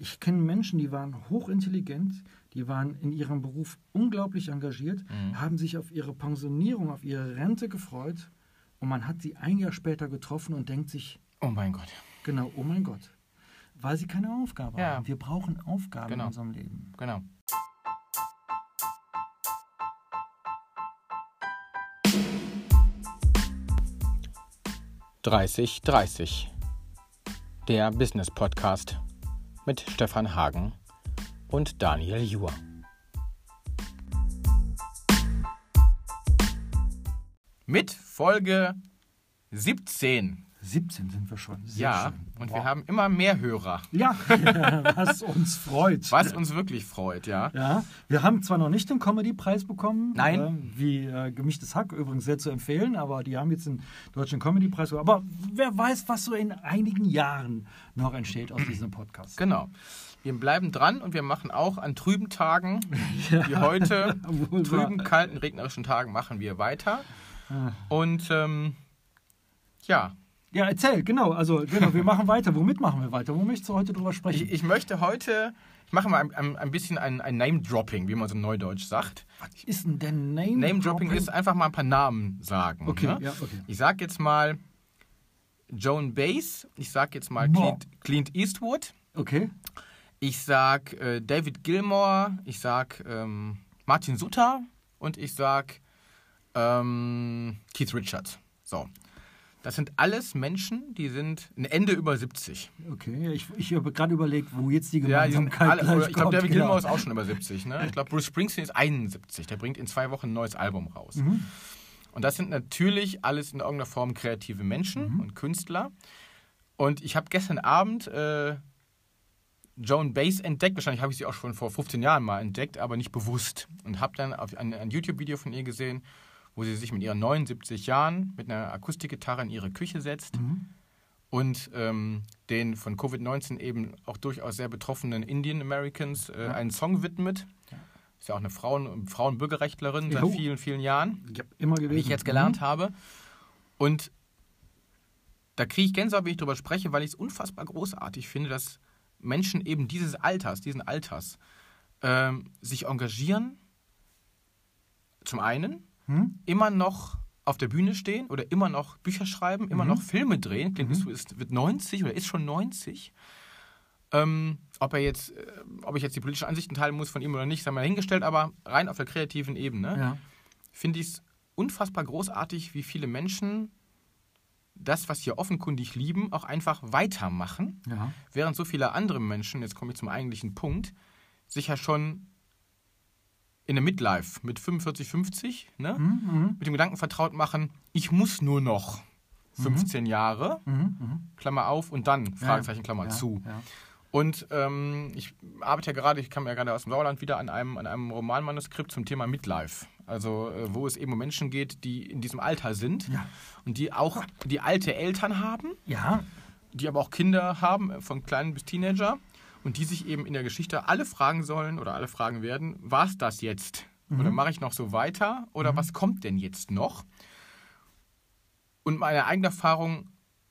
Ich kenne Menschen, die waren hochintelligent, die waren in ihrem Beruf unglaublich engagiert, Mhm. haben sich auf ihre Pensionierung, auf ihre Rente gefreut und man hat sie ein Jahr später getroffen und denkt sich, Oh mein Gott. genau, oh mein Gott, weil sie keine Aufgabe Ja. haben. Wir brauchen Aufgaben Genau. in unserem Leben. Genau. Dreißig, dreißig. Der Business Podcast mit Stefan Hagen und Daniel Juhr. Mit Folge 17. 17 sind wir schon. Sehr Ja, schön. und Wow. wir haben immer mehr Hörer, Ja, was uns freut. was uns wirklich freut, ja. Ja, wir haben zwar noch nicht den Comedy-Preis bekommen, Nein. äh, wie äh, Gemischtes Hack, übrigens sehr zu empfehlen, aber die haben jetzt den Deutschen Comedy-Preis bekommen. Aber wer weiß, was so in einigen Jahren noch entsteht aus diesem Podcast. Genau. Wir bleiben dran und wir machen auch an trüben Tagen wie heute, trüben, kalten, regnerischen Tagen machen wir weiter. Ah. Und ähm, ja, Ja, erzähl, genau. Also, genau, wir machen weiter. Womit machen wir weiter? Wo möchtest du heute drüber sprechen? ich, ich möchte heute, ich mache mal ein, ein, ein bisschen ein, ein Name-Dropping, wie man so neudeutsch sagt. was ist denn der Name? Name-Dropping ist einfach mal ein paar Namen sagen. Okay, ne? ja, okay. Ich sage jetzt mal Joan Baez, ich sage jetzt mal. Clint, Clint Eastwood, Okay. ich sag äh, David Gilmore, ich sag ähm, Martin Sutter und ich sag ähm, Keith Richards. So. Das sind alles Menschen, die sind ein Ende über 70. Okay, ich, ich habe gerade überlegt, wo jetzt die Ja, die sind Gemeinsamkeit alle, ich glaube. David genau. Gilmore ist auch schon über 70. Ne? Ich glaube, Bruce Springsteen ist 71. Der bringt in zwei Wochen ein neues Album raus. Mhm. Und das sind natürlich alles in irgendeiner Form kreative Menschen Mhm. und Künstler. Und ich habe gestern Abend äh, Joan Baez entdeckt. Wahrscheinlich habe ich sie auch schon vor 15 Jahren mal entdeckt, aber nicht bewusst. Und habe dann auf ein, ein YouTube-Video von ihr gesehen, wo sie sich mit ihren 79 Jahren mit einer Akustikgitarre in ihre Küche setzt Mhm. und ähm, den von Covid-19 eben auch durchaus sehr betroffenen Indian Americans äh, Ja. einen Song widmet. Ja. Ist ja auch eine Frauen Frauenbürgerrechtlerin seit Jo. vielen, vielen Jahren Ich habe immer gewesen. wie ich jetzt gelernt Mhm. habe. Und da kriege ich Gänsehaut, wenn ich darüber spreche, weil ich es unfassbar großartig finde, dass Menschen eben dieses Alters, diesen Alters, ähm, sich engagieren, zum einen, Mhm. immer noch auf der Bühne stehen oder immer noch Bücher schreiben, immer Mhm. noch Filme drehen. Clint Mhm. Eastwood ist, wird 90 oder ist schon 90. Ähm, ob er jetzt, äh, ob ich jetzt die politischen Ansichten teilen muss von ihm oder nicht, sei mal hingestellt, aber rein auf der kreativen Ebene Ja. finde ich es unfassbar großartig, wie viele Menschen das, was wir offenkundig lieben, auch einfach weitermachen, Ja. während so viele andere Menschen, jetzt komme ich zum eigentlichen Punkt, sich ja schon in der Midlife mit 45, 50 ne, Mhm. Mhm. mit dem Gedanken vertraut machen, ich muss nur noch 15 Jahre, Mhm. Mhm. Klammer auf, und dann, Fragezeichen, Klammer ja. zu. Ja. Und ähm, ich arbeite ja gerade, ich kam ja gerade aus dem Sauerland wieder an einem, an einem Romanmanuskript zum Thema Midlife. Also äh, wo es eben um Menschen geht, die in diesem Alter sind Ja. und die auch die alte Eltern haben, ja. die aber auch Kinder haben, von kleinen bis Teenager und die sich eben in der Geschichte alle fragen sollen oder alle fragen werden, war es das jetzt? Oder mache ich noch so weiter? Oder was kommt denn jetzt noch? Und meine eigene Erfahrung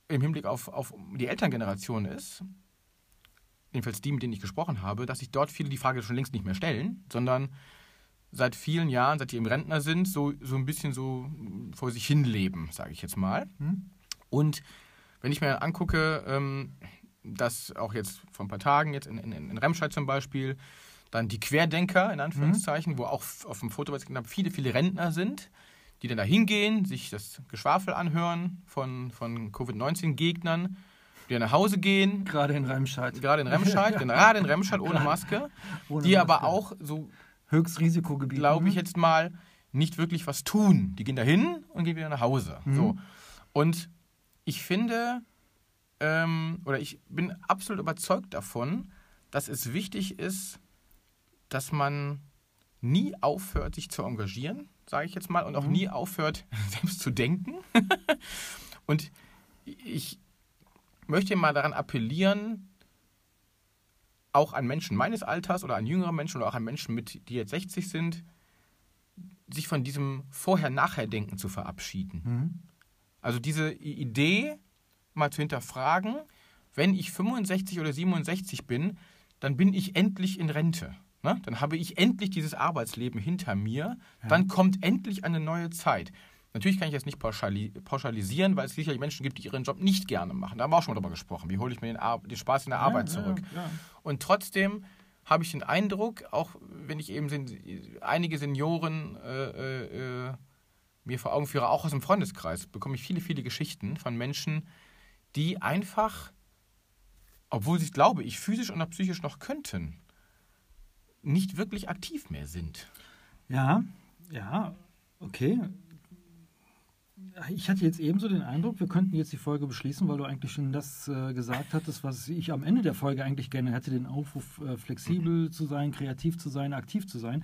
im Hinblick auf, auf die Elterngeneration ist, jedenfalls die, mit denen ich gesprochen habe, dass sich dort viele die Frage schon längst nicht mehr stellen, sondern seit vielen Jahren, seit die im Rentner sind, so, so ein bisschen so vor sich hin leben, sage ich jetzt mal. Hm? Und wenn ich mir angucke, ähm, dass auch jetzt vor ein paar Tagen, jetzt in, in, in Remscheid zum Beispiel, dann die Querdenker, in Anführungszeichen, wo auch auf dem Foto, was ich gesehen habe, viele, viele Rentner sind, die dann da hingehen, sich das Geschwafel anhören von, von Covid-19-Gegnern, die dann nach Hause gehen, Gerade in Remscheid. gerade in Remscheid, gerade in Remscheid ohne Maske, Ohne die aber Maske. auch, so Höchstrisikogebiet. glaube ich Mhm. jetzt mal, nicht wirklich was tun. Die gehen da hin und gehen wieder nach Hause. Mhm. So. Und ich finde, ähm, oder ich bin absolut überzeugt davon, dass es wichtig ist, dass man nie aufhört, sich zu engagieren, sage ich jetzt mal, und auch Mhm. nie aufhört, selbst zu denken. und ich möchte mal daran appellieren, auch an Menschen meines Alters oder an jüngere Menschen oder auch an Menschen, mit, die jetzt 60 sind, sich von diesem Vorher-Nachher-Denken zu verabschieden. Mhm. Also diese Idee mal zu hinterfragen, wenn ich 65 oder 67 bin, dann bin ich endlich in Rente. Ne? Dann habe ich endlich dieses Arbeitsleben hinter mir. Dann kommt endlich eine neue Zeit. Natürlich kann ich das nicht pauschali pauschalisieren, weil es sicherlich Menschen gibt, die ihren Job nicht gerne machen. Da haben wir auch schon mal drüber gesprochen. Wie hole ich mir den, Ar den Spaß in der Arbeit zurück? Ja, ja. Und trotzdem habe ich den Eindruck, auch wenn ich eben sen einige Senioren äh, äh, äh, mir vor Augen führe, auch aus dem Freundeskreis, bekomme ich viele, viele Geschichten von Menschen, die einfach, obwohl sie es, glaube ich, physisch oder psychisch noch könnten, nicht wirklich aktiv mehr sind. Ja, ja, okay. Ich hatte jetzt ebenso den Eindruck, wir könnten jetzt die Folge beschließen, weil du eigentlich schon das äh, gesagt hattest, was ich am Ende der Folge eigentlich gerne hätte, den Aufruf, äh, flexibel zu sein, kreativ zu sein, aktiv zu sein.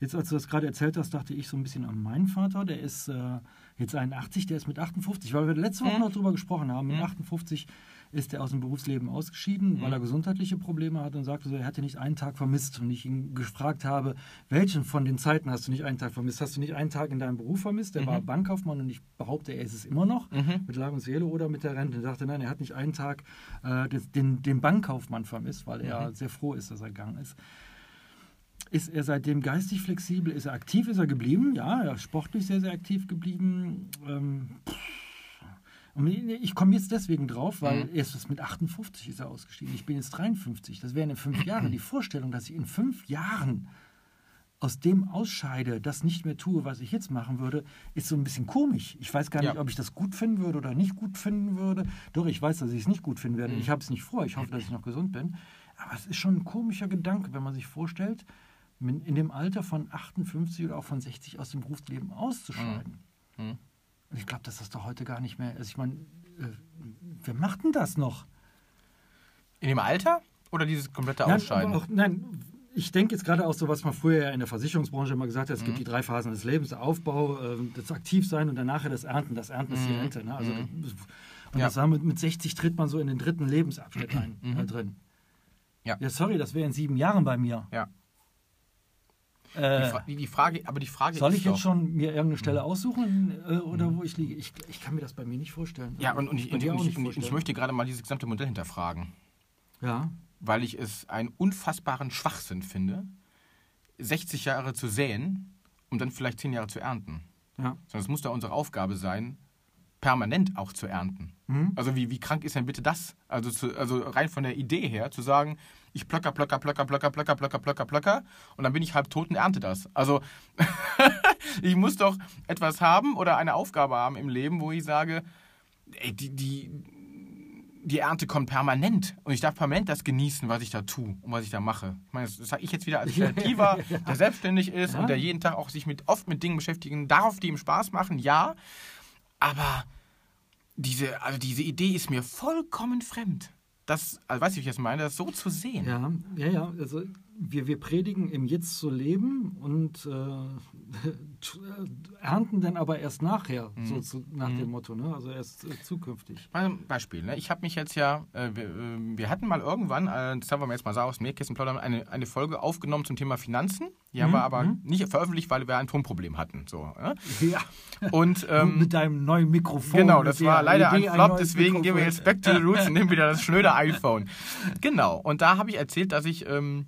Jetzt, als du das gerade erzählt hast, dachte ich so ein bisschen an meinen Vater, der ist äh, jetzt 81, der ist mit 58, weil wir letzte Woche noch drüber gesprochen haben, mit Mhm. 58 ist er aus dem Berufsleben ausgeschieden, weil Mhm. er gesundheitliche Probleme hat und sagte so, er hätte nicht einen Tag vermisst. Und ich ihn gefragt habe, welchen von den Zeiten hast du nicht einen Tag vermisst? Hast du nicht einen Tag in deinem Beruf vermisst? Der Mhm. war Bankkaufmann und ich behaupte, er ist es immer noch, Mhm. mit Leib und Seele oder mit der Rente. Er sagte, nein, er hat nicht einen Tag äh, den, den Bankkaufmann vermisst, weil er Mhm. sehr froh ist, dass er gegangen ist. Ist er seitdem geistig flexibel? Ist er aktiv? Ist er geblieben? Ja, er ist sportlich sehr, sehr aktiv geblieben. Ähm, ich komme jetzt deswegen drauf, weil Mhm. erst mit 58 ist er ausgestiegen. Ich bin jetzt 53. Das wären in fünf Jahren. Die Vorstellung, dass ich in fünf Jahren aus dem ausscheide, das nicht mehr tue, was ich jetzt machen würde, ist so ein bisschen komisch. Ich weiß gar nicht, Ja. ob ich das gut finden würde oder nicht gut finden würde. Doch, ich weiß, dass ich es nicht gut finden werde. Mhm. Ich habe es nicht vor. Ich hoffe, dass ich noch gesund bin. Aber es ist schon ein komischer Gedanke, wenn man sich vorstellt, in dem Alter von 58 oder auch von 60 aus dem Berufsleben auszuscheiden. Mhm. Und ich glaube, dass das doch heute gar nicht mehr ist. Ich meine, äh, wer macht denn das noch? In dem Alter oder dieses komplette Nein, Ausscheiden? aber auch, nein, ich denke jetzt gerade auch so, was man früher ja in der Versicherungsbranche immer gesagt hat, es Mhm. gibt die drei Phasen des Lebens, der Aufbau, äh, das Aktivsein und dann nachher das Ernten. Das Ernten ist die Mhm. Rente. Ne? Also, Mhm. Und Ja. das war mit, mit 60 tritt man so in den dritten Lebensabschnitt ein, Mhm. äh, drin. Ja. ja, sorry, das wäre in sieben Jahren bei mir. Ja. Die, Äh, die, die Frage, aber die Frage soll ich doch, jetzt schon mir irgendeine Stelle aussuchen äh, oder wo ich liege? Ich, ich kann mir das bei mir nicht vorstellen. Ja, und, und, ich, und, und ich, möchte gerade mal dieses gesamte Modell hinterfragen, Ja, weil ich es einen unfassbaren Schwachsinn finde, 60 Jahre zu säen, um dann vielleicht 10 Jahre zu ernten. ja. Sondern es muss da unsere Aufgabe sein, permanent auch zu ernten. Mhm. Also wie, wie krank ist denn bitte das? Also, zu, also rein von der Idee her, zu sagen, ich plöcker, plöcker, plöcker, plöcker, plöcker, plöcker, plöcker, plöcker und dann bin ich halb tot und ernte das. Also ich muss doch etwas haben oder eine Aufgabe haben im Leben, wo ich sage, ey, die, die, die Ernte kommt permanent und ich darf permanent das genießen, was ich da tue und was ich da mache. Ich meine, das sage ich jetzt wieder als Kreativer, der selbstständig ist Ja. und der jeden Tag auch sich mit, oft mit Dingen beschäftigen darf, die ihm Spaß machen, ja. Aber diese, also diese Idee ist mir vollkommen fremd. Das, also weißt du, wie ich das meine, das so zu sehen. Ja, ja, ja. Also wir, wir predigen im Jetzt zu leben und äh, ernten dann aber erst nachher, Mhm. so zu, nach dem Motto, ne? Also erst äh, zukünftig. Mal ein Beispiel. Ne? Ich habe mich jetzt ja, äh, wir, äh, wir hatten mal irgendwann, äh, das haben wir jetzt mal so aus dem Nähkästchen plaudern, eine, eine Folge aufgenommen zum Thema Finanzen. Die haben Mhm, wir aber mhm. nicht veröffentlicht, weil wir ein Tonproblem hatten. So, ne? Ja. Und ähm, mit deinem neuen Mikrofon. Genau, das war leider ein Idee, Flop, neues deswegen gehen wir Mikrofon. jetzt back to the roots und nehmen wieder das schnöde iPhone. Genau, und da habe ich erzählt, dass ich, ähm,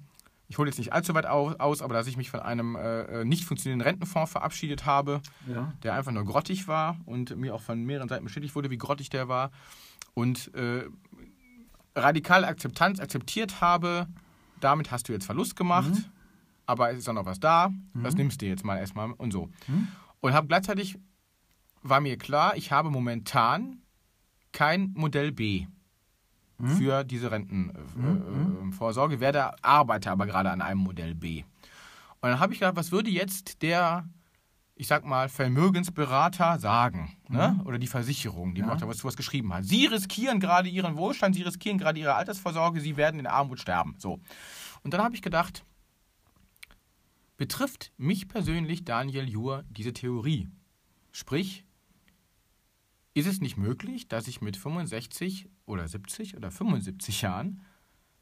ich hole jetzt nicht allzu weit au- aus, aber dass ich mich von einem äh, äh, nicht funktionierenden Rentenfonds verabschiedet habe, Ja. der einfach nur grottig war und mir auch von mehreren Seiten bestätigt wurde, wie grottig der war. Und äh, radikale Akzeptanz akzeptiert habe, damit hast du jetzt Verlust gemacht, Mhm. aber es ist auch noch was da, das nimmst du jetzt mal erstmal und so. Mhm. Und habe gleichzeitig war mir klar, ich habe momentan kein Modell B Mhm. für diese Rentenvorsorge, äh, werde arbeite aber gerade an einem Modell B. Und dann habe ich gedacht, was würde jetzt der, ich sag mal, Vermögensberater sagen? Ne? Oder die Versicherung, die Mhm. Ja. macht was, sowas geschrieben hat. Sie riskieren gerade ihren Wohlstand, sie riskieren gerade ihre Altersvorsorge, sie werden in Armut sterben. So. Und dann habe ich gedacht, betrifft mich persönlich, Daniel Juhr, diese Theorie? Sprich, ist es nicht möglich, dass ich mit 65 oder 70 oder 75 Jahren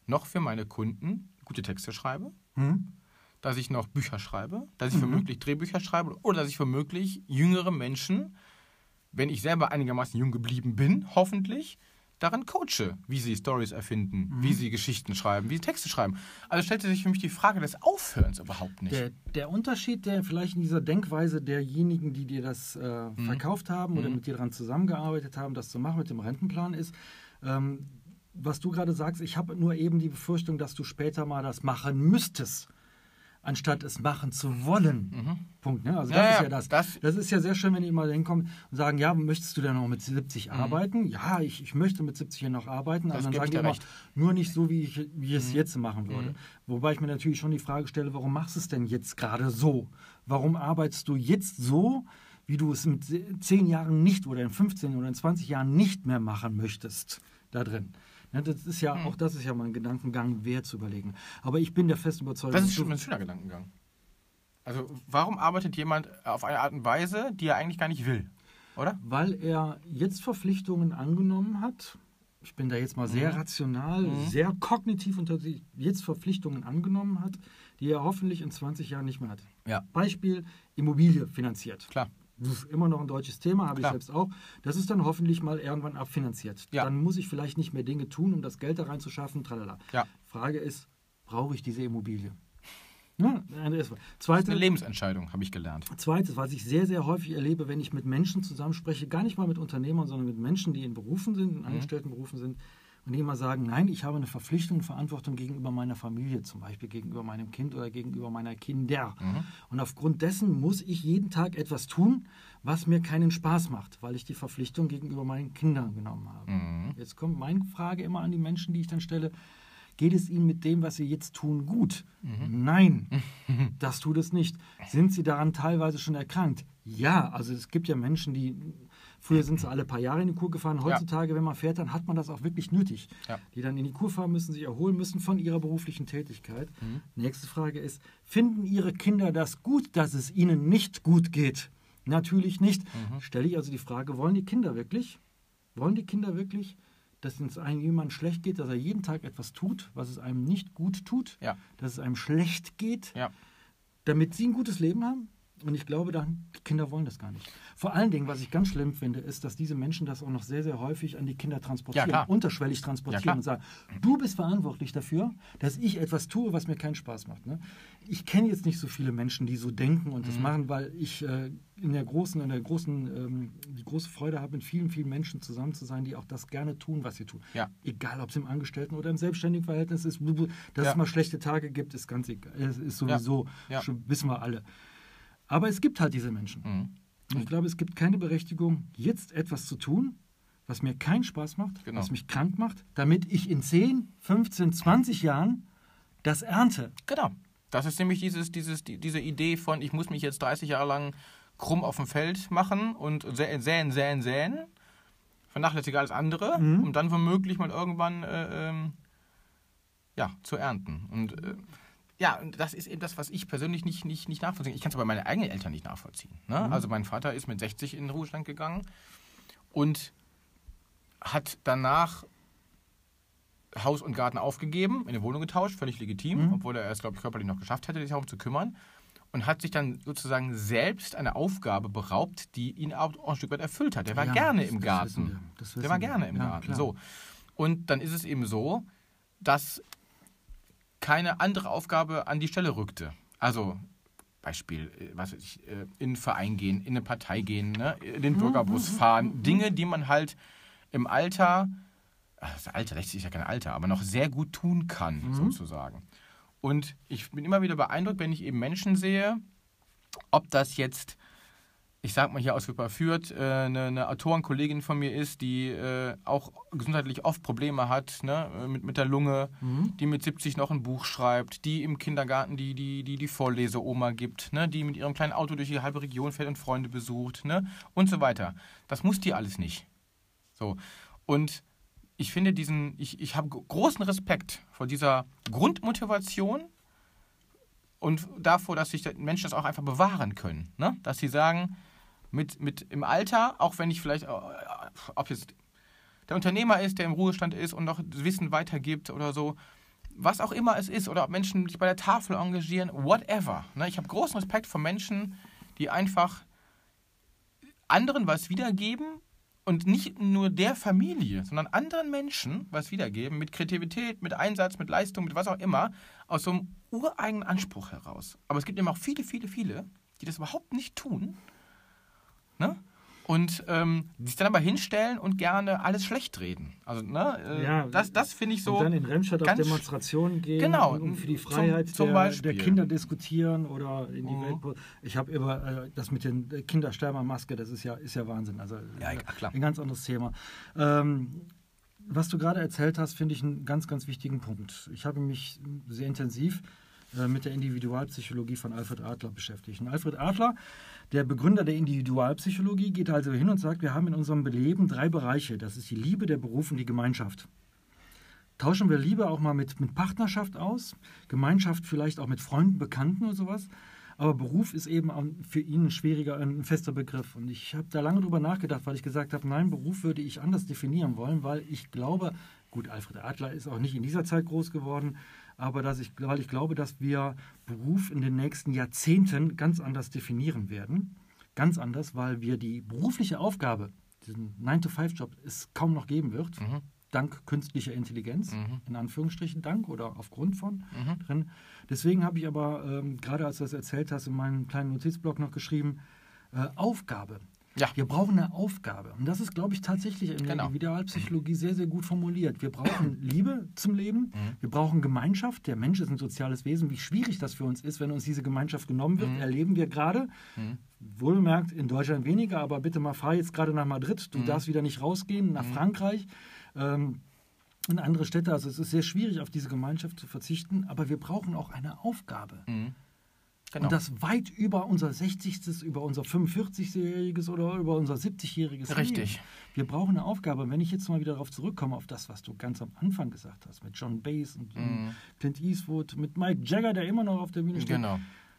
noch für meine Kunden gute Texte schreibe, Hm? dass ich noch Bücher schreibe, dass ich Mhm. womöglich Drehbücher schreibe oder dass ich womöglich jüngere Menschen, wenn ich selber einigermaßen jung geblieben bin, hoffentlich, darin coache, wie sie Stories erfinden, Mhm. wie sie Geschichten schreiben, wie sie Texte schreiben. Also stellte sich für mich die Frage des Aufhörens überhaupt nicht. Der, der Unterschied, der vielleicht in dieser Denkweise derjenigen, die dir das äh, Mhm. verkauft haben oder mit dir daran zusammengearbeitet haben, das zu machen mit dem Rentenplan ist, ähm, was du gerade sagst, ich habe nur eben die Befürchtung, dass du später mal das machen müsstest, anstatt es machen zu wollen. Punkt. Ne? Also Mhm. Ja, das ist ja, das. das- das. ist ja sehr schön, wenn die immer hinkommen und sagen, ja, möchtest du denn noch mit 70 arbeiten? Ja, ich, ich möchte mit 70 hier noch arbeiten. Mhm. Das Aber dann sagen ich die immer, recht. nur nicht so, wie ich, wie ich Mhm. es jetzt machen würde. Wobei ich mir natürlich schon die Frage stelle, warum machst du es denn jetzt gerade so? Warum arbeitest du jetzt so, wie du es in 10 Jahren nicht oder in 15 oder in 20 Jahren nicht mehr machen möchtest da drin? Ja, das ist ja, Mhm. auch das ist ja mal ein Gedankengang wert zu überlegen. Aber ich bin der festen Überzeugung, Das ist schon ein schöner Gedankengang. Also, warum arbeitet jemand auf eine Art und Weise, die er eigentlich gar nicht will? Oder? weil er jetzt Verpflichtungen angenommen hat. Ich bin da jetzt mal sehr Mhm. rational, sehr kognitiv unter sich jetzt Verpflichtungen angenommen hat, die er hoffentlich in 20 Jahren nicht mehr hat. Ja. Beispiel Immobilie finanziert. Klar. Immer noch ein deutsches Thema, habe ich selbst auch. Das ist dann hoffentlich mal irgendwann abfinanziert. Ja. Dann muss ich vielleicht nicht mehr Dinge tun, um das Geld da reinzuschaffen. Tralala. Ja. Frage ist, brauche ich diese Immobilie? Ne? Das ist- eine Lebensentscheidung, habe ich gelernt. Zweites, was ich sehr, sehr häufig erlebe, wenn ich mit Menschen zusammenspreche, gar nicht mal mit Unternehmern, sondern mit Menschen, die in Berufen sind, in Angestelltenberufen sind, und die immer sagen, nein, ich habe eine Verpflichtung und Verantwortung gegenüber meiner Familie, zum Beispiel gegenüber meinem Kind oder gegenüber meiner Kinder. Und aufgrund dessen muss ich jeden Tag etwas tun, was mir keinen Spaß macht, weil ich die Verpflichtung gegenüber meinen Kindern genommen habe. Jetzt kommt meine Frage immer an die Menschen, die ich dann stelle, Geht es Ihnen mit dem, was Sie jetzt tun, gut? Nein, das tut es nicht. Sind Sie daran teilweise schon erkrankt? Ja, also es gibt ja Menschen, die früher sind sie alle paar Jahre in die Kur gefahren. Heutzutage, wenn man fährt, dann hat man das auch wirklich nötig. Ja. Die dann in die Kur fahren müssen, sich erholen müssen von ihrer beruflichen Tätigkeit. Nächste Frage ist, finden Ihre Kinder das gut, dass es ihnen nicht gut geht? Natürlich nicht. Stelle ich also die Frage, wollen die Kinder wirklich? Wollen die Kinder wirklich, dass es einem jemand schlecht geht, dass er jeden Tag etwas tut, was es einem nicht gut tut, Ja. dass es einem schlecht geht, Ja. damit sie ein gutes Leben haben? Und ich glaube dann, die Kinder wollen das gar nicht. Vor allen Dingen, was ich ganz schlimm finde, ist, dass diese Menschen das auch noch sehr, sehr häufig an die Kinder transportieren, Ja, unterschwellig Ja, transportieren klar. und sagen, du bist verantwortlich dafür, dass ich etwas tue, was mir keinen Spaß macht. Ne? Ich kenne jetzt nicht so viele Menschen, die so denken und Mhm. das machen, weil ich äh, in der großen, in der großen, ähm, die große Freude habe, mit vielen, vielen Menschen zusammen zu sein, die auch das gerne tun, was sie tun. Ja. Egal, ob es im Angestellten- oder im selbstständigen Verhältnis ist. Dass Ja. es mal schlechte Tage gibt, ist ganz egal. Es ist sowieso, Ja. schon, wissen wir alle. Aber es gibt halt diese Menschen. Mhm. Und ich glaube, es gibt keine Berechtigung, jetzt etwas zu tun, was mir keinen Spaß macht, Genau. was mich krank macht, damit ich in 10, 15, 20 Jahren das ernte. Genau. Das ist nämlich dieses, dieses, die, diese Idee von, ich muss mich jetzt 30 Jahre lang krumm auf dem Feld machen und sä- säen, säen, säen, vernachlässige alles andere, um dann womöglich mal irgendwann äh, ähm, ja, zu ernten. Und äh, ja, und das ist eben das, was ich persönlich nicht, nicht, nicht nachvollziehen Ich kann es aber meine eigenen Eltern nicht nachvollziehen. Ne? Also mein Vater ist mit 60 in den Ruhestand gegangen und hat danach Haus und Garten aufgegeben, in eine Wohnung getauscht, völlig legitim, obwohl er es, glaube ich, körperlich noch geschafft hätte, sich darum zu kümmern. Und hat sich dann sozusagen selbst eine Aufgabe beraubt, die ihn auch ein Stück weit erfüllt hat. Der war Ja, gerne das- im Garten. Der war gerne im Ja, Garten. klar. So. Und dann ist es eben so, dass keine andere Aufgabe an die Stelle rückte. Also Beispiel, äh, was weiß ich, äh, in einen Verein gehen, in eine Partei gehen, ne? in den Bürgerbus fahren. Dinge, die man halt im Alter, das Alter, 60 ist ja kein Alter, aber noch sehr gut tun kann, sozusagen. Und ich bin immer wieder beeindruckt, wenn ich eben Menschen sehe, ob das jetzt ich sag mal hier aus Wipper Fürth, äh, eine, eine Autorenkollegin von mir ist, die äh, auch gesundheitlich oft Probleme hat, ne, äh, mit, mit der Lunge, die mit 70 noch ein Buch schreibt, die im Kindergarten die, die, die, die Vorleseoma gibt, ne, die mit ihrem kleinen Auto durch die halbe Region fährt und Freunde besucht, ne, und so weiter. Das muss die alles nicht. So. Und ich finde diesen, ich, ich habe großen Respekt vor dieser Grundmotivation und davor, dass sich Menschen das auch einfach bewahren können. Ne? Dass sie sagen, mit, mit im Alter, auch wenn ich vielleicht, äh, ob jetzt der Unternehmer ist, der im Ruhestand ist und noch Wissen weitergibt oder so, was auch immer es ist, oder ob Menschen sich bei der Tafel engagieren, whatever. Ne? Ich habe großen Respekt vor Menschen, die einfach anderen was wiedergeben und nicht nur der Familie, sondern anderen Menschen was wiedergeben, mit Kreativität, mit Einsatz, mit Leistung, mit was auch immer, aus so einem ureigenen Anspruch heraus. Aber es gibt eben auch viele, viele, viele, die das überhaupt nicht tun. Ne? Und ähm, sich dann aber hinstellen und gerne alles schlecht reden. Also, ne, äh, Ja, das, das finde ich so. und dann in Remscheid auf Demonstrationen gehen Genau, und für die zum- Freiheit zum der, Beispiel. der Kinder diskutieren oder in die Mhm. Welt. Ich habe immer äh, das mit den äh, Kindersterbermaske, das ist ja, ist ja Wahnsinn. Also Ja, äh, ja, klar. ein ganz anderes Thema. Ähm, was du gerade erzählt hast, finde ich einen ganz, ganz wichtigen Punkt. Ich habe mich sehr intensiv äh, mit der Individualpsychologie von Alfred Adler beschäftigt. Und Alfred Adler, der Begründer der Individualpsychologie, geht also hin und sagt, wir haben in unserem Leben drei Bereiche. Das ist die Liebe, der Beruf und die Gemeinschaft. Tauschen wir Liebe auch mal mit, mit Partnerschaft aus, Gemeinschaft vielleicht auch mit Freunden, Bekannten oder sowas. Aber Beruf ist eben für ihn ein schwieriger, ein fester Begriff. Und ich habe da lange drüber nachgedacht, weil ich gesagt habe, nein, Beruf würde ich anders definieren wollen, weil ich glaube, gut, Alfred Adler ist auch nicht in dieser Zeit groß geworden, aber dass ich, weil ich glaube, dass wir Beruf in den nächsten Jahrzehnten ganz anders definieren werden. Ganz anders, weil wir die berufliche Aufgabe, diesen 9-to-5-Job, es kaum noch geben wird Mhm. dank künstlicher Intelligenz, Mhm. in Anführungsstrichen dank oder aufgrund von Mhm. drin. Deswegen habe ich aber, ähm, gerade als du das erzählt hast, in meinem kleinen Notizblock noch geschrieben, äh, Aufgabe. Ja. Wir brauchen eine Aufgabe. Und das ist, glaube ich, tatsächlich in der Genau. Individualpsychologie sehr, sehr gut formuliert. Wir brauchen Liebe zum Leben. Mhm. Wir brauchen Gemeinschaft. Der Mensch ist ein soziales Wesen. Wie schwierig das für uns ist, wenn uns diese Gemeinschaft genommen wird, Mhm. erleben wir gerade. Mhm. Wohlgemerkt, in Deutschland weniger, aber bitte mal fahr jetzt gerade nach Madrid. Du Mhm. darfst wieder nicht rausgehen, nach Mhm. Frankreich. Ähm, in andere Städte. Also es ist sehr schwierig, auf diese Gemeinschaft zu verzichten, aber wir brauchen auch eine Aufgabe. Mhm. Genau. Und das weit über unser 60., über unser 45-jähriges oder über unser 70-jähriges Richtig. Leben. Wir brauchen eine Aufgabe. Und wenn ich jetzt mal wieder darauf zurückkomme, auf das, was du ganz am Anfang gesagt hast, mit John Bass und Mhm. Clint Eastwood, mit Mike Jagger, der immer noch auf der Bühne steht, Genau.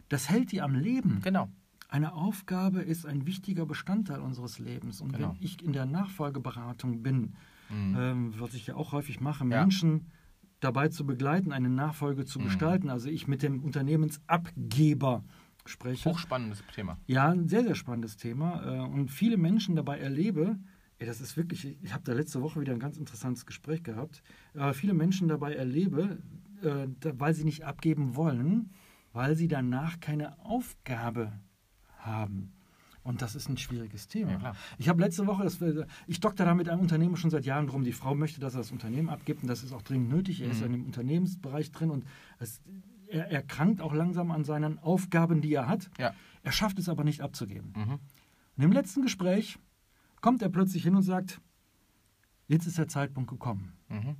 das hält die am Leben. Genau. Eine Aufgabe ist ein wichtiger Bestandteil unseres Lebens. Und Genau. wenn ich in der Nachfolgeberatung bin, Mhm. ähm, was ich ja auch häufig mache. Menschen dabei zu begleiten, eine Nachfolge zu Mhm. gestalten. Also ich mit dem Unternehmensabgeber spreche. Hochspannendes Thema. Ja, ein sehr, sehr spannendes Thema. äh, Und viele Menschen dabei erlebe, ey, das ist wirklich, ich habe da letzte Woche wieder ein ganz interessantes Gespräch gehabt, äh, viele Menschen dabei erlebe, äh, weil sie nicht abgeben wollen, weil sie danach keine Aufgabe haben. Und das ist ein schwieriges Thema. Ja, ich habe letzte Woche, das, ich dokter da mit einem Unternehmer schon seit Jahren drum. Die Frau möchte, dass er das Unternehmen abgibt und das ist auch dringend nötig. Er ist Mhm. in dem Unternehmensbereich drin und es, er erkrankt auch langsam an seinen Aufgaben, die er hat. Ja. Er schafft es aber nicht abzugeben. Mhm. Und im letzten Gespräch kommt er plötzlich hin und sagt, jetzt ist der Zeitpunkt gekommen. Mhm.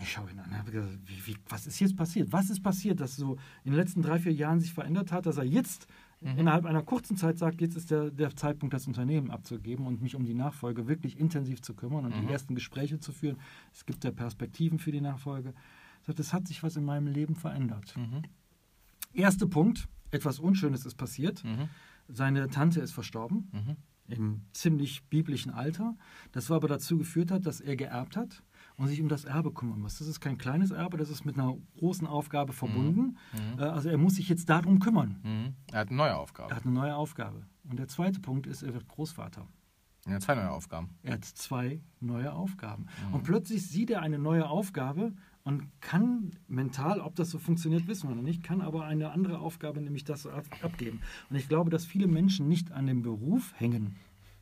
Ich schaue ihn an habe gesagt, wie, wie, was ist jetzt passiert? Was ist passiert, dass so in den letzten drei, vier Jahren sich verändert hat, dass er jetzt Mhm. innerhalb einer kurzen Zeit sagt, jetzt ist der, der Zeitpunkt, das Unternehmen abzugeben und mich um die Nachfolge wirklich intensiv zu kümmern und Mhm. die ersten Gespräche zu führen. Es gibt ja Perspektiven für die Nachfolge. Sagt, es hat sich was in meinem Leben verändert. Mhm. Erster Punkt, etwas Unschönes ist passiert. Mhm. Seine Tante ist verstorben Mhm. im ziemlich biblischen Alter. Das aber dazu geführt hat, dass er geerbt hat und sich um das Erbe kümmern muss. Das ist kein kleines Erbe, das ist mit einer großen Aufgabe verbunden. Mhm. Äh, Also er muss sich jetzt darum kümmern. Mhm. Er hat eine neue Er Aufgabe. hat eine neue Aufgabe. Und der zweite Punkt ist, er wird Großvater. Er hat zwei neue Aufgaben. Er hat zwei neue Aufgaben. Mhm. Und plötzlich sieht er eine neue Aufgabe und kann mental, ob das so funktioniert, wissen wir noch nicht, kann aber eine andere Aufgabe, nämlich das ab- abgeben. Und ich glaube, dass viele Menschen nicht an dem Beruf hängen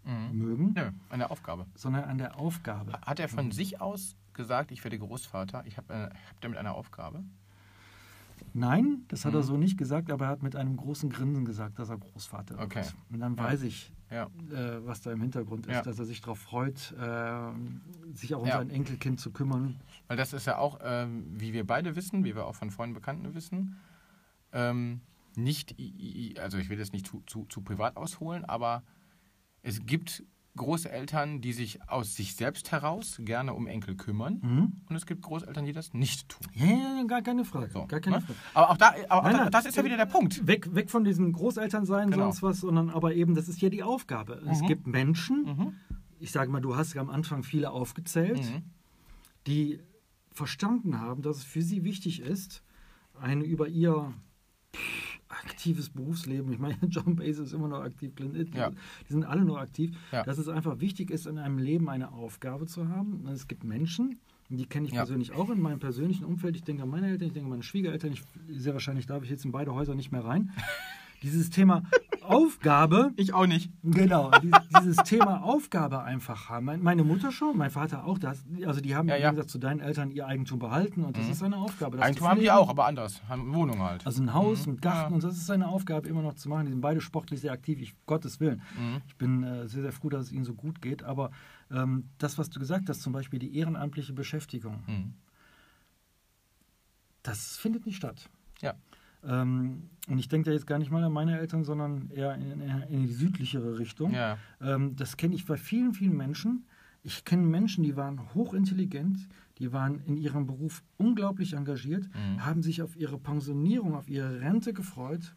Mhm. mögen, Nö, eine Aufgabe. sondern an der Aufgabe. Hat er von sich aus gesagt, ich werde Großvater, ich habe äh, hab damit eine Aufgabe? Nein, das hat er Mhm. so nicht gesagt, aber er hat mit einem großen Grinsen gesagt, dass er Großvater wird. Okay. Und dann Ja. weiß ich, Ja. äh, was da im Hintergrund ist, Ja. dass er sich darauf freut, äh, sich auch um sein Enkelkind zu kümmern. Weil das ist ja auch, ähm, wie wir beide wissen, wie wir auch von Freunden Bekannten wissen, ähm, nicht, also ich will das nicht zu, zu, zu privat ausholen, aber es gibt Großeltern, die sich aus sich selbst heraus gerne um Enkel kümmern Mhm. und es gibt Großeltern, die das nicht tun. Ja, ja, ja, gar keine Frage. So, gar keine ne? Frage. Aber auch da, aber auch Nein, da nein. das ist ja wieder der Punkt. Weg, weg von diesem Großelternsein, Genau. sonst was, sondern aber eben, das ist ja die Aufgabe. Es Mhm. gibt Menschen, Mhm. ich sage mal, du hast ja am Anfang viele aufgezählt, Mhm. die verstanden haben, dass es für sie wichtig ist, eine über ihr aktives Berufsleben. Ich meine, John Bass ist immer noch aktiv, Clint Eastwood, Ja. die sind alle noch aktiv. Ja. Dass es einfach wichtig ist, in einem Leben eine Aufgabe zu haben. Es gibt Menschen, die kenne ich Ja. persönlich auch in meinem persönlichen Umfeld. Ich denke an meine Eltern, ich denke an meine Schwiegereltern. Ich, sehr wahrscheinlich darf ich jetzt in beide Häuser nicht mehr rein. Dieses Thema Aufgabe Ich auch nicht. Genau, die- dieses Thema Aufgabe einfach haben. Mein- Meine Mutter schon, mein Vater auch. Das, also die haben Ja, im ja. Gegensatz zu deinen Eltern ihr Eigentum behalten und das ist eine Aufgabe. das Eigentum haben die auch, aber anders. Haben Wohnung halt. Also ein Haus, ein Garten Ja. und das ist eine Aufgabe immer noch zu machen. Die sind beide sportlich sehr aktiv, ich, Gottes Willen. Mhm. Ich bin äh, sehr, sehr froh, dass es ihnen so gut geht. Aber ähm, das, was du gesagt hast, zum Beispiel die ehrenamtliche Beschäftigung, Mhm. das findet nicht statt. Ja. Ähm, und ich denke da jetzt gar nicht mal an meine Eltern, sondern eher in, in die südlichere Richtung. Ja. Ähm, das kenne ich bei vielen, vielen Menschen. Ich kenne Menschen, die waren hochintelligent, die waren in ihrem Beruf unglaublich engagiert, Mhm. haben sich auf ihre Pensionierung, auf ihre Rente gefreut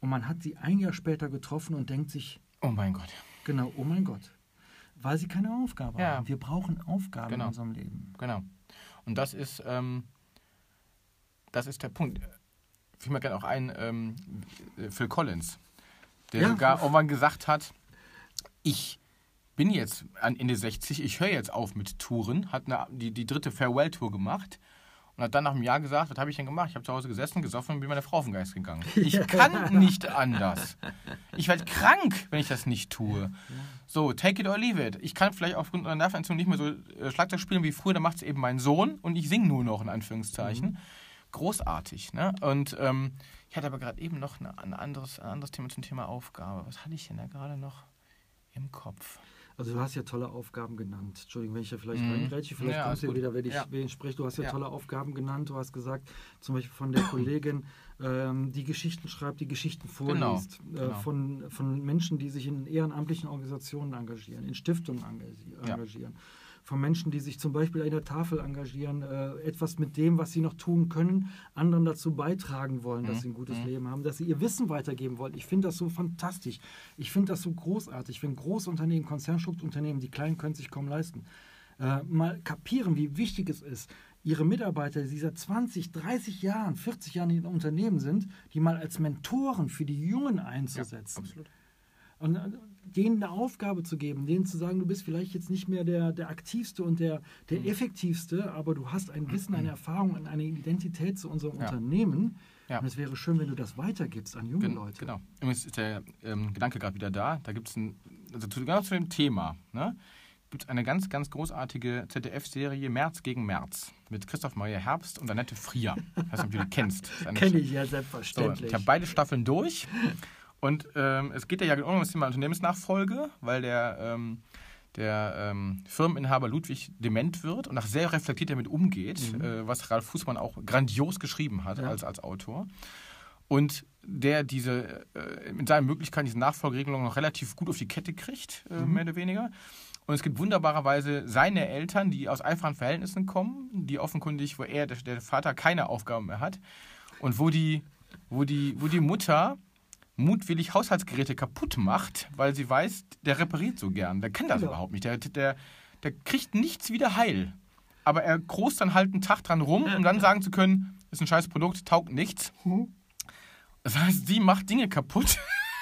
und man hat sie ein Jahr später getroffen und denkt sich, Oh mein Gott. genau, oh mein Gott, weil sie keine Aufgabe Ja. haben. Wir brauchen Aufgaben Genau. in unserem Leben. Genau. Und das ist, ähm, das ist der Punkt. Fiel mir gerne auch ein, ähm, äh, Phil Collins, der Ja. sogar irgendwann gesagt hat, ich bin jetzt an Ende 60, ich höre jetzt auf mit Touren, hat eine, die, die dritte Farewell-Tour gemacht und hat dann nach einem Jahr gesagt, was habe ich denn gemacht? Ich habe zu Hause gesessen, gesoffen und bin meiner Frau auf den Geist gegangen. Ich kann nicht anders. Ich werde krank, wenn ich das nicht tue. So, take it or leave it. Ich kann vielleicht aufgrund einer Nervenentzündung nicht mehr so äh, Schlagzeug spielen wie früher, da macht es eben mein Sohn und ich singe nur noch, in Anführungszeichen. Großartig, ne? Und ähm, ich hatte aber gerade eben noch eine, ein, anderes, ein anderes Thema zum Thema Aufgabe. Was hatte ich denn da gerade noch im Kopf? Also du hast ja tolle Aufgaben genannt. Entschuldigung, wenn ich da vielleicht Mhm. reingrätsche, vielleicht Ja, kommst du ja wieder, wenn ich, Ja. ich spreche. Du hast ja, Ja. tolle Aufgaben genannt. Du hast gesagt, zum Beispiel von der Kollegin, ähm, die Geschichten schreibt, die Geschichten vorliest. Äh, genau. von, von Menschen, die sich in ehrenamtlichen Organisationen engagieren, in Stiftungen engagieren. Ja. Von Menschen, die sich zum Beispiel an der Tafel engagieren, äh, etwas mit dem, was sie noch tun können, anderen dazu beitragen wollen, dass Mhm. sie ein gutes Mhm. Leben haben, dass sie ihr Wissen weitergeben wollen. Ich finde das so fantastisch. Ich finde das so großartig, wenn Großunternehmen, Konzernstrukturunternehmen, die Kleinen können sich kaum leisten, äh, mal kapieren, wie wichtig es ist, ihre Mitarbeiter, die seit 20, 30 Jahren, 40 Jahren in Unternehmen sind, die mal als Mentoren für die Jungen einzusetzen. absolut. Und äh, denen eine Aufgabe zu geben, denen zu sagen, du bist vielleicht jetzt nicht mehr der, der aktivste und der, der Mhm. effektivste, aber du hast ein Wissen, eine Erfahrung und eine Identität zu unserem Ja. Unternehmen. Ja. Und es wäre schön, wenn du das weitergibst an junge Gen Leute. Genau. Übrigens ist der ähm, Gedanke gerade wieder da. Da gibt es ein, also zu, genau zu dem Thema, ne, gibt es eine ganz, ganz großartige ZDF-Serie März gegen März mit Christoph Maria Herbst und Annette Frier. Ich weiß nicht, ob du die kennst. Kenne ich ja So, selbstverständlich. ich habe beide Staffeln durch. Und ähm, es geht ja genau um das Thema Unternehmensnachfolge, weil der, ähm, der ähm, Firmeninhaber Ludwig dement wird und auch sehr reflektiert damit umgeht, äh, was Ralf Fußmann auch grandios geschrieben hat Ja. als, als Autor. Und der diese äh, mit seinen Möglichkeiten diese Nachfolgeregelung noch relativ gut auf die Kette kriegt, äh, mehr oder weniger. Und es gibt wunderbarerweise seine Eltern, die aus einfachen Verhältnissen kommen, die offenkundig, wo er, der, der Vater, keine Aufgaben mehr hat. Und wo die, wo die, wo die Mutter mutwillig Haushaltsgeräte kaputt macht, weil sie weiß, der repariert so gern. Der kann das Genau. überhaupt nicht. Der, der, der kriegt nichts wieder heil. Aber er großt dann halt einen Tag dran rum, um dann sagen zu können, ist ein scheiß Produkt, taugt nichts. Das heißt, sie macht Dinge kaputt,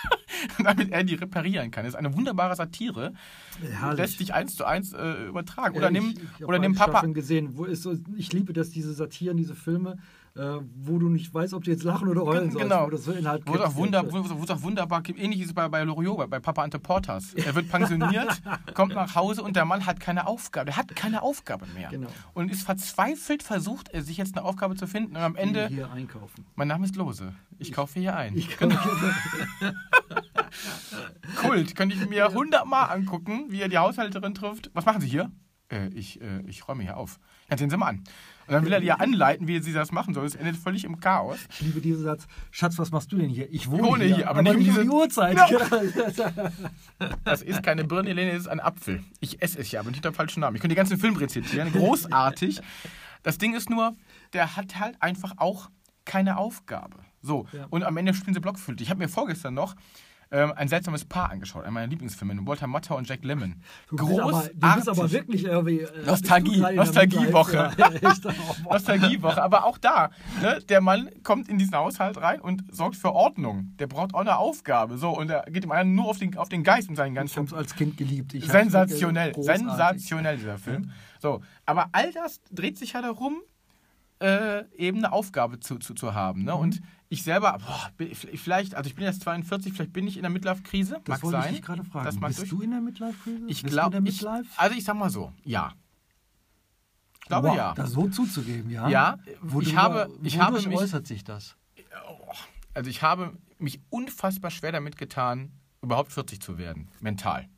damit er die reparieren kann. Das ist eine wunderbare Satire. Herrlich. Lässt sich eins zu eins äh, übertragen. Ja, Oder nimm, ich, ich oder nimm Papa. Gesehen. Wo ist so, ich liebe das, diese Satiren, diese Filme, äh, wo du nicht weißt, ob du jetzt lachen oder heulen sollst. Genau. Wo es auch, wunder, es auch wunderbar gibt. Ähnlich ist es bei, bei Loriot, bei, bei Papa Ante Portas. Er wird pensioniert, kommt nach Hause und der Mann hat keine Aufgabe. Er hat keine Aufgabe mehr. Genau. Und ist verzweifelt versucht, er sich jetzt eine Aufgabe zu finden. Und am Ende, Hier einkaufen. mein Name ist Lose. Ich kaufe hier ein. Ich kann Kult. Könnte ich mir hundertmal angucken, wie er die Haushälterin trifft. Was machen Sie hier? Äh, ich, äh, ich räume hier auf. Ja, sehen Sie mal an. Und dann will er ihr anleiten, wie sie das machen soll. Es endet völlig im Chaos. Ich liebe diesen Satz. Schatz, was machst du denn hier? Ich wohne, Ich wohne hier, hier, aber aber, nicht um diese- die Uhrzeit. Genau. Das ist keine Birne, Helene, das ist ein Apfel. Ich esse es ja, aber nicht am falschen Namen. Ich könnte den ganzen Film rezitieren. Großartig. Das Ding ist nur, der hat halt einfach auch keine Aufgabe. So, Ja. und am Ende spielen sie Blockflöte. Ich habe mir vorgestern noch ähm, ein seltsames Paar angeschaut, einer meiner Lieblingsfilme, Walter Matthau und Jack Lemmon. Du bist, aber, du bist aber wirklich irgendwie. Äh, Nostalgie, Nostalgiewoche. Ja, Nostalgiewoche. Aber auch da, ne, der Mann kommt in diesen Haushalt rein und sorgt für Ordnung. Der braucht auch eine Aufgabe. So, und er geht dem anderen nur auf den, auf den Geist und seinen ganzen. Ich hab's als Kind geliebt. Ich sensationell, sensationell dieser Film. So, aber all das dreht sich ja darum, äh, eben eine Aufgabe zu, zu, zu haben. Ne? Mhm. Und ich selber, boah, vielleicht, also ich bin jetzt 42, vielleicht bin ich in der Midlife-Krise. Das mag sein. ich gerade fragen. Das Bist durch. du in der Midlife-Krise? Ich glaube, also ich sag mal so, ja. Ich glaube wow, ja. Das so zuzugeben, ja. Ja, Wo ich habe, ich habe mich, äußert sich das? Also ich habe mich unfassbar schwer damit getan, überhaupt 40 zu werden, mental.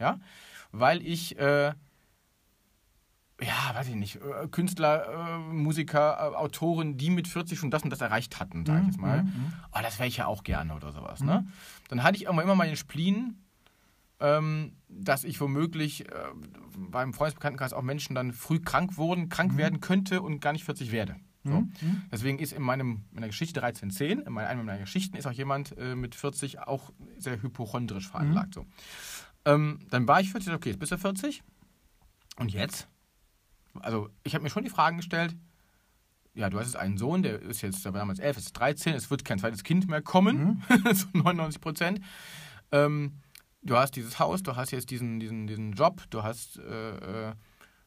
Ja, weil ich äh, ja, weiß ich nicht, äh, Künstler, äh, Musiker, äh, Autoren, die mit 40 schon das und das erreicht hatten, sage ich jetzt mal. Mhm. Oh, das wäre ich ja auch gerne oder sowas. Ne? Mhm. Dann hatte ich immer, immer mal den Spleen, ähm, dass ich womöglich äh, beim Freundesbekanntenkreis auch Menschen dann früh krank wurden, krank mhm. werden könnte und gar nicht 40 werde. So. Mhm. Mhm. Deswegen ist in meinem, meiner Geschichte 1310, in einer meiner Geschichten ist auch jemand äh, mit 40 auch sehr hypochondrisch veranlagt. So. Ähm, dann war ich 40, okay, jetzt bist du 40. Und jetzt? Also ich habe mir schon die Fragen gestellt, ja, du hast jetzt einen Sohn, der ist jetzt, der war damals 11, ist 13, es wird kein zweites Kind mehr kommen, mhm. so 99 Prozent. Ähm, du hast dieses Haus, du hast jetzt diesen, diesen, diesen Job, du hast äh, äh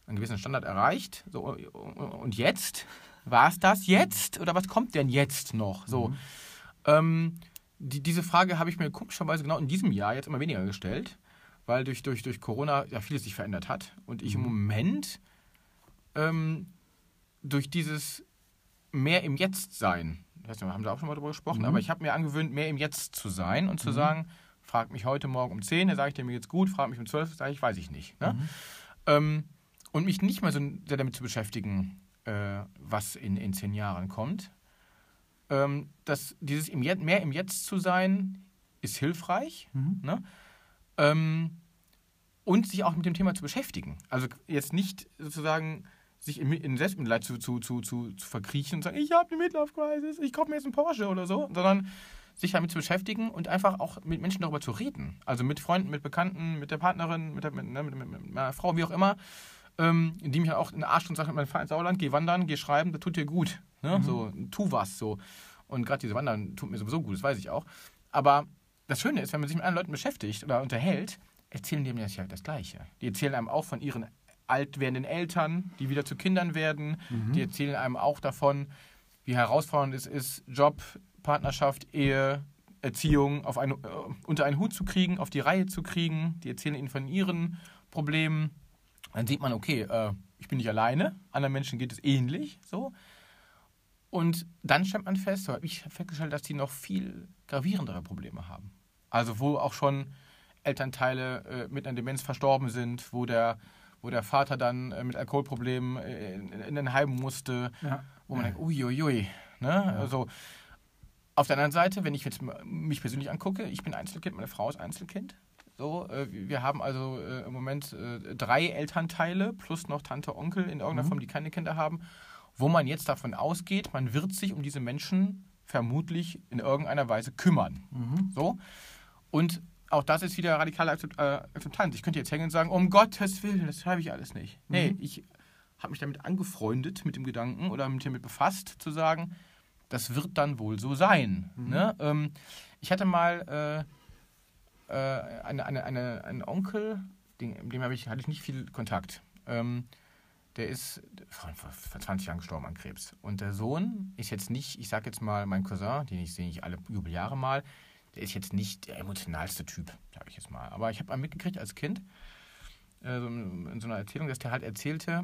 einen gewissen Standard erreicht. So, und jetzt? War es das jetzt? Oder was kommt denn jetzt noch? So. Mhm. Ähm, die, diese Frage habe ich mir komischerweise genau in diesem Jahr jetzt immer weniger gestellt, weil durch, durch, durch Corona ja vieles sich verändert hat. Und ich mhm. im Moment ähm, durch dieses mehr im Jetzt sein, das haben wir auch schon mal darüber gesprochen, mhm. aber ich habe mir angewöhnt, mehr im Jetzt zu sein und zu mhm. sagen, frag mich heute Morgen um 10, dann sage ich dir, mir geht's gut, frag mich um 12, sage ich, weiß ich nicht. Ne? Mhm. Ähm, und mich nicht mehr so sehr damit zu beschäftigen, äh, was in, in zehn Jahren kommt. Ähm, dass dieses im Jetzt, mehr im Jetzt zu sein, ist hilfreich. Mhm. Ne? Ähm, und sich auch mit dem Thema zu beschäftigen. Also jetzt nicht sozusagen sich in, in Selbstmitleid zu, zu, zu, zu, zu verkriechen und sagen, ich habe eine Midlife-Crisis, ich kaufe mir jetzt einen Porsche oder so, sondern sich damit zu beschäftigen und einfach auch mit Menschen darüber zu reden. Also mit Freunden, mit Bekannten, mit der Partnerin, mit, der, mit, ne, mit, mit meiner Frau, wie auch immer, ähm, die mich auch in der Arsch und sagt, mein Fahr ins Sauerland, geh wandern, geh schreiben, das tut dir gut. Ne? Mhm. So, tu was. So. Und gerade diese Wandern tut mir sowieso gut, das weiß ich auch. Aber das Schöne ist, wenn man sich mit anderen Leuten beschäftigt oder unterhält, erzählen die mir das ja das Gleiche. Die erzählen einem auch von ihren alt werdenden Eltern, die wieder zu Kindern werden. Mhm. Die erzählen einem auch davon, wie herausfordernd es ist, Job, Partnerschaft, Ehe, Erziehung auf eine, äh, unter einen Hut zu kriegen, auf die Reihe zu kriegen. Die erzählen ihnen von ihren Problemen. Dann sieht man, okay, äh, ich bin nicht alleine, anderen Menschen geht es ähnlich. So. Und dann stellt man fest, so habe ich festgestellt, dass die noch viel gravierendere Probleme haben. Also wo auch schon Elternteile äh, mit einer Demenz verstorben sind, wo der wo der Vater dann äh, mit Alkoholproblemen äh, in, den Heim musste, ja. wo man denkt, uiuiui. Ne? Ja. Also, auf der anderen Seite, wenn ich jetzt mich persönlich angucke, ich bin Einzelkind, meine Frau ist Einzelkind. So, äh, wir haben also im Moment drei Elternteile plus noch Tante, Onkel in irgendeiner mhm. Form, die keine Kinder haben, wo man jetzt davon ausgeht, man wird sich um diese Menschen vermutlich in irgendeiner Weise kümmern. Mhm. So. Und auch das ist wieder radikale äh, Akzeptanz. Ich könnte jetzt hängen und sagen, um Gottes Willen, das schreibe ich alles nicht. Mhm. Nee, ich habe mich damit angefreundet, mit dem Gedanken oder mich damit befasst, zu sagen, das wird dann wohl so sein. Mhm. Ne? Ähm, ich hatte mal äh, äh, eine, eine, eine, einen Onkel, den, mit dem ich, hatte ich nicht viel Kontakt. Ähm, der ist vor, vor 20 Jahren gestorben an Krebs. Und der Sohn ist jetzt nicht, ich sage jetzt mal, mein Cousin, den ich sehe ich alle Jubeljahre mal, der ist jetzt nicht der emotionalste Typ, sage ich jetzt mal. Aber ich habe mitgekriegt als Kind, äh, in so einer Erzählung, dass der halt erzählte,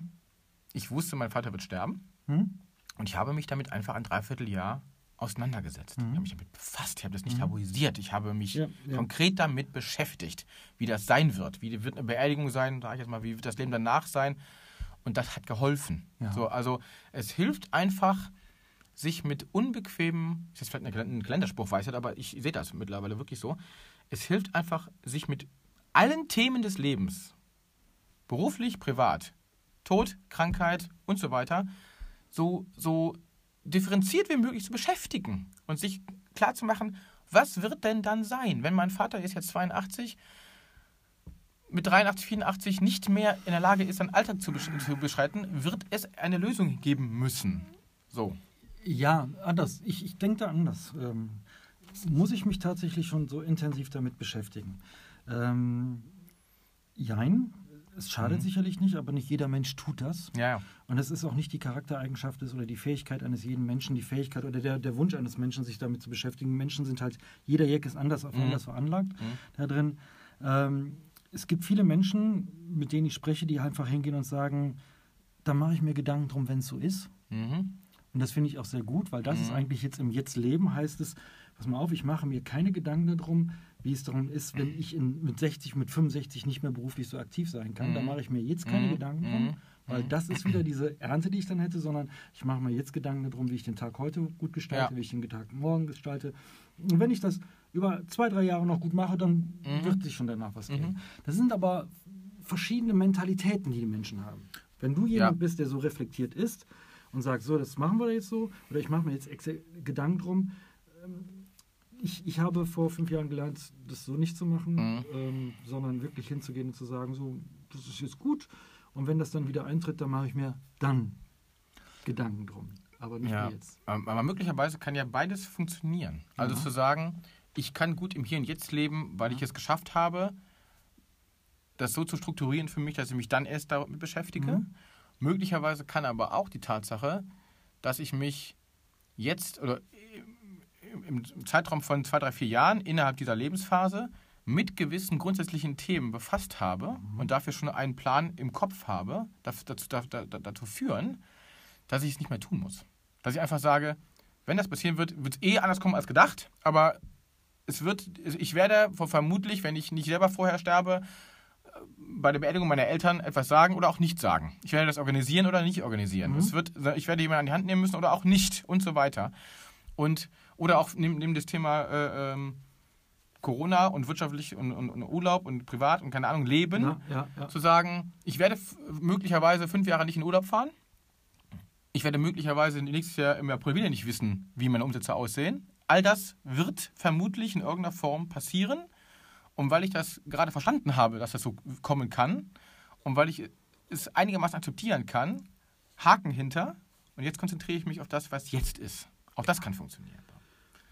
ich wusste, mein Vater wird sterben. Hm? Und ich habe mich damit einfach ein Dreivierteljahr auseinandergesetzt. Mhm. Ich habe mich damit befasst, ich habe das nicht mhm. tabuisiert, ich habe mich ja, ja. konkret damit beschäftigt, wie das sein wird. Wie wird eine Beerdigung sein, sage ich jetzt mal, wie wird das Leben danach sein. Und das hat geholfen. Ja. So, also es hilft einfach, sich mit unbequemen, das ist vielleicht ein Kalenderspruch, weiß aber ich sehe das mittlerweile wirklich so. Es hilft einfach, sich mit allen Themen des Lebens, beruflich, privat, Tod, Krankheit und so weiter, so, so differenziert wie möglich zu beschäftigen und sich klar zu machen, Was wird denn dann sein, wenn mein Vater ist jetzt 82, mit 83, 84 nicht mehr in der Lage ist, seinen Alltag zu beschreiten, wird es eine Lösung geben müssen. So. Ja, anders. Ich, ich denke da anders. Ähm, muss ich mich tatsächlich schon so intensiv damit beschäftigen? Ähm, jein, es schadet mhm. sicherlich nicht, aber nicht jeder Mensch tut das. Ja. Und es ist auch nicht die Charaktereigenschaft ist oder die Fähigkeit eines jeden Menschen, die Fähigkeit oder der, der Wunsch eines Menschen, sich damit zu beschäftigen. Menschen sind halt, jeder Jack ist anders auf mhm. anders veranlagt mhm. da drin. Ähm, es gibt viele Menschen, mit denen ich spreche, die einfach hingehen und sagen, da mache ich mir Gedanken drum, wenn es so ist. Mhm. Und das finde ich auch sehr gut, weil das ist mhm. eigentlich jetzt im Jetzt-Leben, heißt es, pass mal auf, ich mache mir keine Gedanken darum, wie es darum ist, wenn ich in, mit 60, mit 65 nicht mehr beruflich so aktiv sein kann. Mhm. Da mache ich mir jetzt keine mhm. Gedanken drum, mhm. weil mhm. das ist wieder diese Ernte, die ich dann hätte, sondern ich mache mir jetzt Gedanken darum, wie ich den Tag heute gut gestalte, ja. wie ich den Tag morgen gestalte. Und wenn ich das über zwei, drei Jahre noch gut mache, dann mhm. wird sich schon danach was geben. Mhm. Das sind aber verschiedene Mentalitäten, die die Menschen haben. Wenn du jemand ja. bist, der so reflektiert ist und sagt, so, das machen wir jetzt so, oder ich mache mir jetzt Gedanken drum, ähm, ich, ich habe vor fünf Jahren gelernt, das so nicht zu machen, mhm. ähm, sondern wirklich hinzugehen und zu sagen, so, das ist jetzt gut. Und wenn das dann wieder eintritt, dann mache ich mir dann Gedanken drum. Aber nicht ja. jetzt. Aber möglicherweise kann ja beides funktionieren. Also ja. zu sagen, ich kann gut im Hier und Jetzt leben, weil ich es geschafft habe, das so zu strukturieren für mich, dass ich mich dann erst damit beschäftige. Mhm. Möglicherweise kann aber auch die Tatsache, dass ich mich jetzt oder im Zeitraum von zwei, drei, vier Jahren innerhalb dieser Lebensphase mit gewissen grundsätzlichen Themen befasst habe mhm. und dafür schon einen Plan im Kopf habe, dazu, dazu, dazu führen, dass ich es nicht mehr tun muss. Dass ich einfach sage, wenn das passieren wird, wird es eh anders kommen als gedacht, aber es wird, ich werde vermutlich, wenn ich nicht selber vorher sterbe, bei der Beerdigung meiner Eltern etwas sagen oder auch nicht sagen. Ich werde das organisieren oder nicht organisieren. Mhm. Es wird, ich werde jemanden an die Hand nehmen müssen oder auch nicht und so weiter. Und oder auch neben, neben das Thema äh, ähm, Corona und wirtschaftlich und, und, und, Urlaub und privat und keine Ahnung, Leben, ja, ja, ja. zu sagen, ich werde möglicherweise fünf Jahre nicht in Urlaub fahren. Ich werde möglicherweise nächstes Jahr im April wieder nicht wissen, wie meine Umsätze aussehen. All das wird vermutlich in irgendeiner Form passieren. Und weil ich das gerade verstanden habe, dass das so kommen kann, und weil ich es einigermaßen akzeptieren kann, Haken hinter. Und jetzt konzentriere ich mich auf das, was jetzt ist. Auch das kann funktionieren.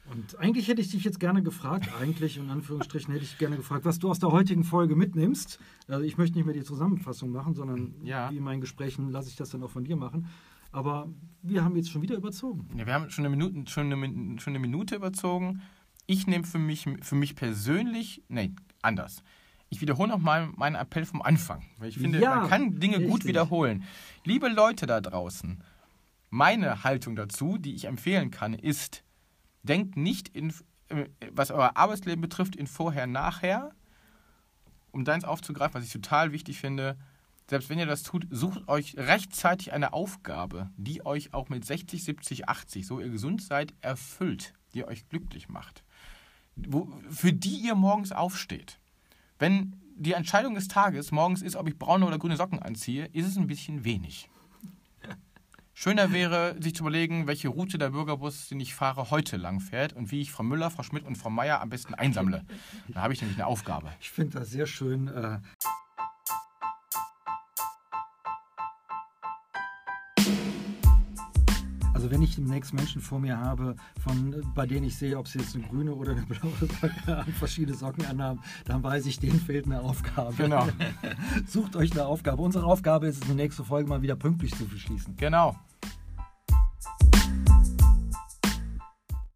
Und eigentlich hätte ich dich jetzt gerne gefragt, eigentlich in Anführungsstrichen hätte ich gerne gefragt, was du aus der heutigen Folge mitnimmst. Also ich möchte nicht mehr die Zusammenfassung machen, sondern ja. wie in meinen Gesprächen lasse ich das dann auch von dir machen. Aber wir haben jetzt schon wieder überzogen. Ja, wir haben schon eine Minute, schon eine, schon eine Minute überzogen. Ich nehme für mich, für mich persönlich, nein, anders. Ich wiederhole nochmal meinen Appell vom Anfang, weil ich finde, ja, man kann Dinge richtig. gut wiederholen. Liebe Leute da draußen, meine Haltung dazu, die ich empfehlen kann, ist, denkt nicht, in, äh, was euer Arbeitsleben betrifft, in Vorher, Nachher. Um deins aufzugreifen, was ich total wichtig finde, selbst wenn ihr das tut, sucht euch rechtzeitig eine Aufgabe, die euch auch mit 60, 70, 80, so ihr gesund seid, erfüllt, die euch glücklich macht. Wo, für die ihr morgens aufsteht. Wenn die Entscheidung des Tages morgens ist, ob ich braune oder grüne Socken anziehe, ist es ein bisschen wenig. Schöner wäre, sich zu überlegen, welche Route der Bürgerbus, den ich fahre, heute lang fährt und wie ich Frau Müller, Frau Schmidt und Frau Meier am besten einsammle. Da habe ich nämlich eine Aufgabe. Ich finde das sehr schön. Äh Also wenn ich demnächst Menschen vor mir habe, von, bei denen ich sehe, ob sie jetzt eine grüne oder eine blaue Socke haben, verschiedene Socken anhaben, dann weiß ich, denen fehlt eine Aufgabe. Genau. Sucht euch eine Aufgabe. Unsere Aufgabe ist es, die nächste Folge mal wieder pünktlich zu beschließen. Genau.